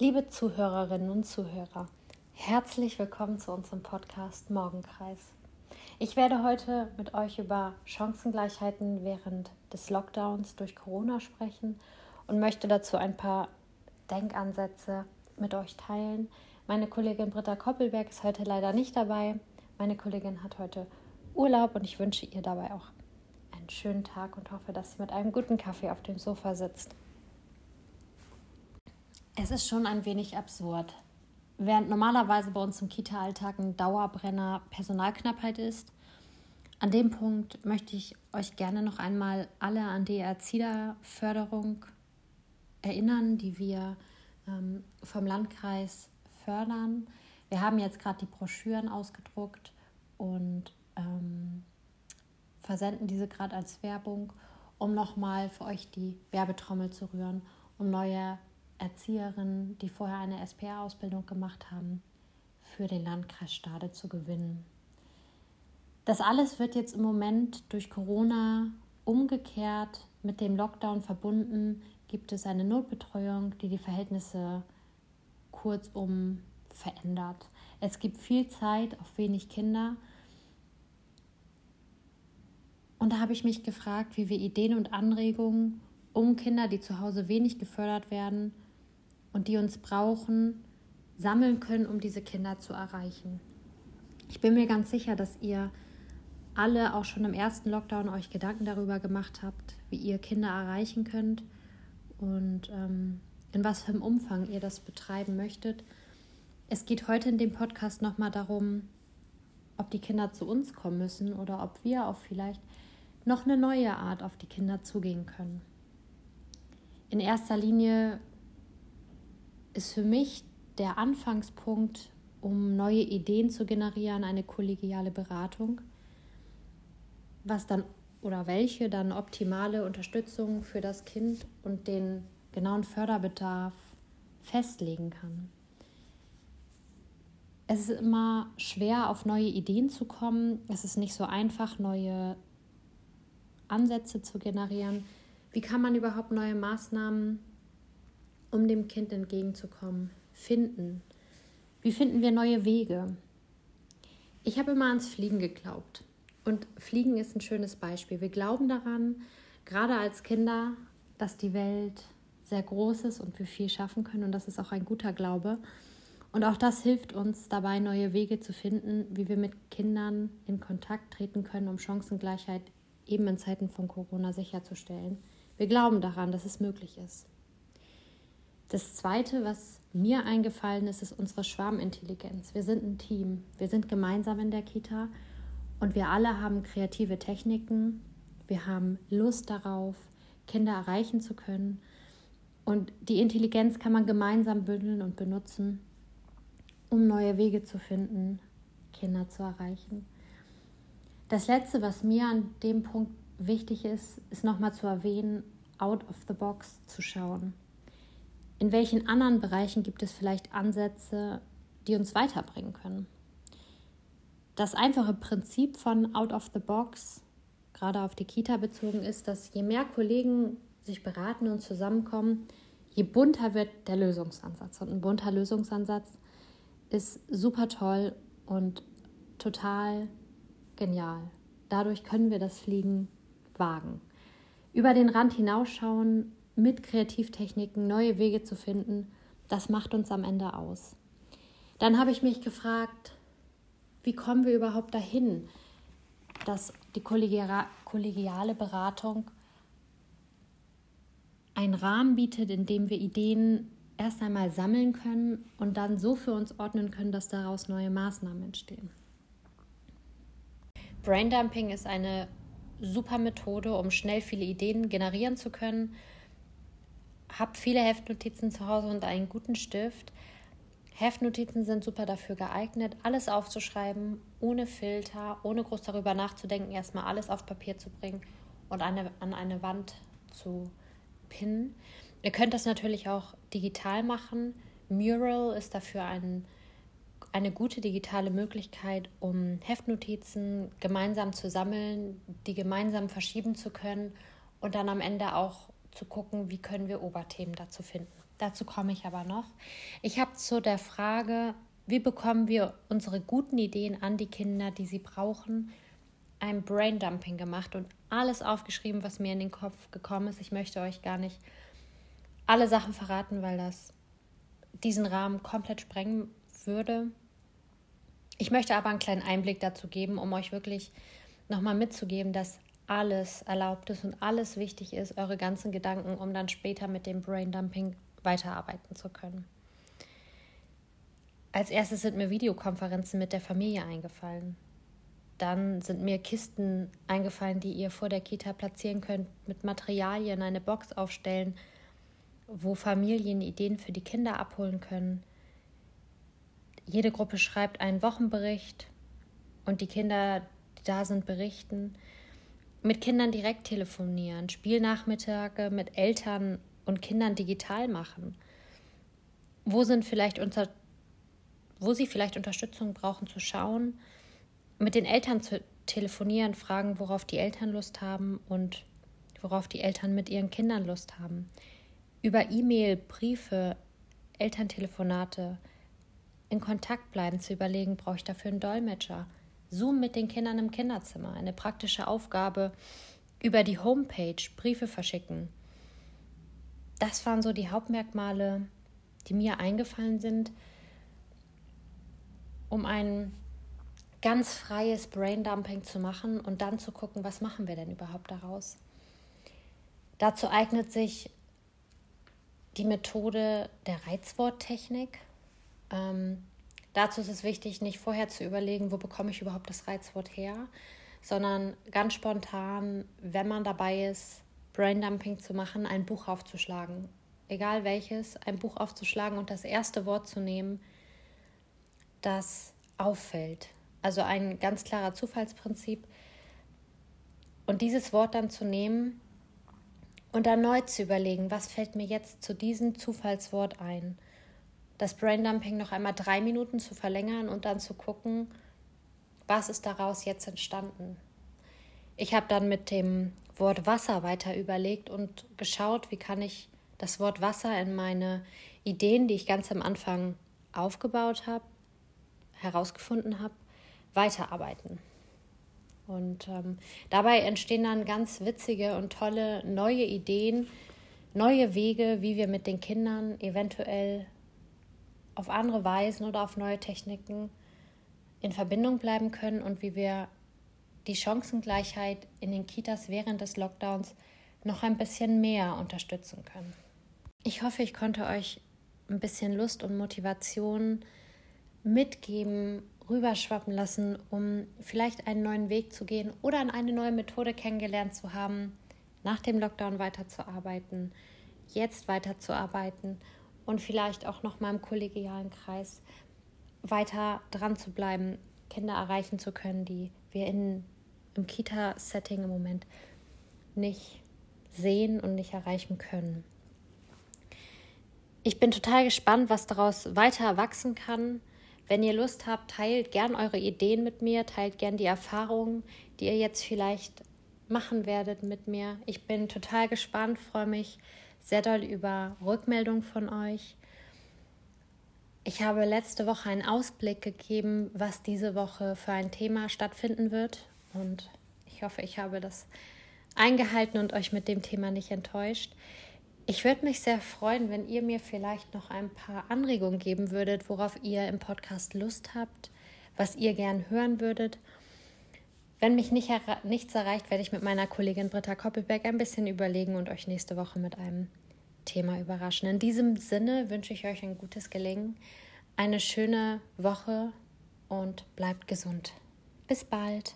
Liebe Zuhörerinnen und Zuhörer, herzlich willkommen zu unserem Podcast Morgenkreis. Ich werde heute mit euch über Chancengleichheiten während des Lockdowns durch Corona sprechen und möchte dazu ein paar Denkansätze mit euch teilen. Meine Kollegin Britta Koppelberg ist heute leider nicht dabei. Meine Kollegin hat heute Urlaub und ich wünsche ihr dabei auch einen schönen Tag und hoffe, dass sie mit einem guten Kaffee auf dem Sofa sitzt. Es ist schon ein wenig absurd. Während normalerweise bei uns im Kita-Alltag ein Dauerbrenner Personalknappheit ist, an dem Punkt möchte ich euch gerne noch einmal alle an die Erzieherförderung erinnern, die wir ähm, vom Landkreis fördern. Wir haben jetzt gerade die Broschüren ausgedruckt und ähm, versenden diese gerade als Werbung, um nochmal für euch die Werbetrommel zu rühren, um neue Erzieherinnen, die vorher eine SPA-Ausbildung gemacht haben, für den Landkreis Stade zu gewinnen. Das alles wird jetzt im Moment durch Corona umgekehrt mit dem Lockdown verbunden. Gibt es eine Notbetreuung, die die Verhältnisse kurzum verändert. Es gibt viel Zeit auf wenig Kinder. Und da habe ich mich gefragt, wie wir Ideen und Anregungen, um Kinder, die zu Hause wenig gefördert werden, und die uns brauchen, sammeln können, um diese Kinder zu erreichen. Ich bin mir ganz sicher, dass ihr alle auch schon im ersten Lockdown euch Gedanken darüber gemacht habt, wie ihr Kinder erreichen könnt und ähm, in was für einem Umfang ihr das betreiben möchtet. Es geht heute in dem Podcast nochmal darum, ob die Kinder zu uns kommen müssen oder ob wir auch vielleicht noch eine neue Art auf die Kinder zugehen können. In erster Linie ist für mich der Anfangspunkt, um neue Ideen zu generieren, eine kollegiale Beratung, was dann oder welche dann optimale Unterstützung für das Kind und den genauen Förderbedarf festlegen kann. Es ist immer schwer, auf neue Ideen zu kommen. Es ist nicht so einfach, neue Ansätze zu generieren. Wie kann man überhaupt neue Maßnahmen um dem Kind entgegenzukommen, finden? Wie finden wir neue Wege? Ich habe immer ans Fliegen geglaubt. Und Fliegen ist ein schönes Beispiel. Wir glauben daran, gerade als Kinder, dass die Welt sehr groß ist und wir viel schaffen können. Und das ist auch ein guter Glaube. Und auch das hilft uns dabei, neue Wege zu finden, wie wir mit Kindern in Kontakt treten können, um Chancengleichheit eben in Zeiten von Corona sicherzustellen. Wir glauben daran, dass es möglich ist. Das Zweite, was mir eingefallen ist, ist unsere Schwarmintelligenz. Wir sind ein Team. Wir sind gemeinsam in der Kita und wir alle haben kreative Techniken. Wir haben Lust darauf, Kinder erreichen zu können. Und die Intelligenz kann man gemeinsam bündeln und benutzen, um neue Wege zu finden, Kinder zu erreichen. Das Letzte, was mir an dem Punkt wichtig ist, ist nochmal zu erwähnen, out of the box zu schauen. In welchen anderen Bereichen gibt es vielleicht Ansätze, die uns weiterbringen können? Das einfache Prinzip von out of the box, gerade auf die Kita bezogen, ist, dass je mehr Kollegen sich beraten und zusammenkommen, je bunter wird der Lösungsansatz. Und ein bunter Lösungsansatz ist super toll und total genial. Dadurch können wir das Fliegen wagen. Über den Rand hinausschauen mit Kreativtechniken neue Wege zu finden, das macht uns am Ende aus. Dann habe ich mich gefragt, wie kommen wir überhaupt dahin, dass die kollegiale Beratung einen Rahmen bietet, in dem wir Ideen erst einmal sammeln können und dann so für uns ordnen können, dass daraus neue Maßnahmen entstehen. Braindumping ist eine super Methode, um schnell viele Ideen generieren zu können habe viele Heftnotizen zu Hause und einen guten Stift. Heftnotizen sind super dafür geeignet, alles aufzuschreiben, ohne Filter, ohne groß darüber nachzudenken, erstmal alles auf Papier zu bringen und eine, an eine Wand zu pinnen. Ihr könnt das natürlich auch digital machen. Mural ist dafür ein, eine gute digitale Möglichkeit, um Heftnotizen gemeinsam zu sammeln, die gemeinsam verschieben zu können und dann am Ende auch zu gucken, wie können wir Oberthemen dazu finden. Dazu komme ich aber noch. Ich habe zu der Frage, wie bekommen wir unsere guten Ideen an die Kinder, die sie brauchen, ein Braindumping gemacht und alles aufgeschrieben, was mir in den Kopf gekommen ist. Ich möchte euch gar nicht alle Sachen verraten, weil das diesen Rahmen komplett sprengen würde. Ich möchte aber einen kleinen Einblick dazu geben, um euch wirklich nochmal mitzugeben, dass alles erlaubt ist und alles wichtig ist, eure ganzen Gedanken, um dann später mit dem Braindumping weiterarbeiten zu können. Als erstes sind mir Videokonferenzen mit der Familie eingefallen. Dann sind mir Kisten eingefallen, die ihr vor der Kita platzieren könnt, mit Materialien, eine Box aufstellen, wo Familien Ideen für die Kinder abholen können. Jede Gruppe schreibt einen Wochenbericht und die Kinder, die da sind, berichten. Mit Kindern direkt telefonieren, Spielnachmittage mit Eltern und Kindern digital machen. Wo sind vielleicht unter, wo sie vielleicht Unterstützung brauchen zu schauen, mit den Eltern zu telefonieren, fragen, worauf die Eltern Lust haben und worauf die Eltern mit ihren Kindern Lust haben über E-Mail, Briefe, Elterntelefonate in Kontakt bleiben, zu überlegen, brauche ich dafür einen Dolmetscher? Zoom mit den Kindern im Kinderzimmer, eine praktische Aufgabe, über die Homepage Briefe verschicken. Das waren so die Hauptmerkmale, die mir eingefallen sind, um ein ganz freies Braindumping zu machen und dann zu gucken, was machen wir denn überhaupt daraus. Dazu eignet sich die Methode der Reizworttechnik. Ähm, dazu ist es wichtig, nicht vorher zu überlegen, wo bekomme ich überhaupt das Reizwort her, sondern ganz spontan, wenn man dabei ist, Braindumping zu machen, ein Buch aufzuschlagen. Egal welches, ein Buch aufzuschlagen und das erste Wort zu nehmen, das auffällt. Also ein ganz klarer Zufallsprinzip. Und dieses Wort dann zu nehmen und erneut zu überlegen, was fällt mir jetzt zu diesem Zufallswort ein. Das Braindumping noch einmal drei Minuten zu verlängern und dann zu gucken, was ist daraus jetzt entstanden. Ich habe dann mit dem Wort Wasser weiter überlegt und geschaut, wie kann ich das Wort Wasser in meine Ideen, die ich ganz am Anfang aufgebaut habe, herausgefunden habe, weiterarbeiten. Und ähm, dabei entstehen dann ganz witzige und tolle neue Ideen, neue Wege, wie wir mit den Kindern eventuell auf andere Weisen oder auf neue Techniken in Verbindung bleiben können und wie wir die Chancengleichheit in den Kitas während des Lockdowns noch ein bisschen mehr unterstützen können. Ich hoffe, ich konnte euch ein bisschen Lust und Motivation mitgeben, rüberschwappen lassen, um vielleicht einen neuen Weg zu gehen oder eine neue Methode kennengelernt zu haben, nach dem Lockdown weiterzuarbeiten, jetzt weiterzuarbeiten und vielleicht auch noch mal im kollegialen Kreis weiter dran zu bleiben, Kinder erreichen zu können, die wir in, im Kita-Setting im Moment nicht sehen und nicht erreichen können. Ich bin total gespannt, was daraus weiter wachsen kann. Wenn ihr Lust habt, teilt gern eure Ideen mit mir, teilt gern die Erfahrungen, die ihr jetzt vielleicht machen werdet mit mir. Ich bin total gespannt, freue mich sehr doll über Rückmeldung von euch. Ich habe letzte Woche einen Ausblick gegeben, was diese Woche für ein Thema stattfinden wird. Und ich hoffe, ich habe das eingehalten und euch mit dem Thema nicht enttäuscht. Ich würde mich sehr freuen, wenn ihr mir vielleicht noch ein paar Anregungen geben würdet, worauf ihr im Podcast Lust habt, was ihr gern hören würdet. Wenn mich nicht nichts erreicht, werde ich mit meiner Kollegin Britta Koppelberg ein bisschen überlegen und euch nächste Woche mit einem Thema überraschen. In diesem Sinne wünsche ich euch ein gutes Gelingen, eine schöne Woche und bleibt gesund. Bis bald.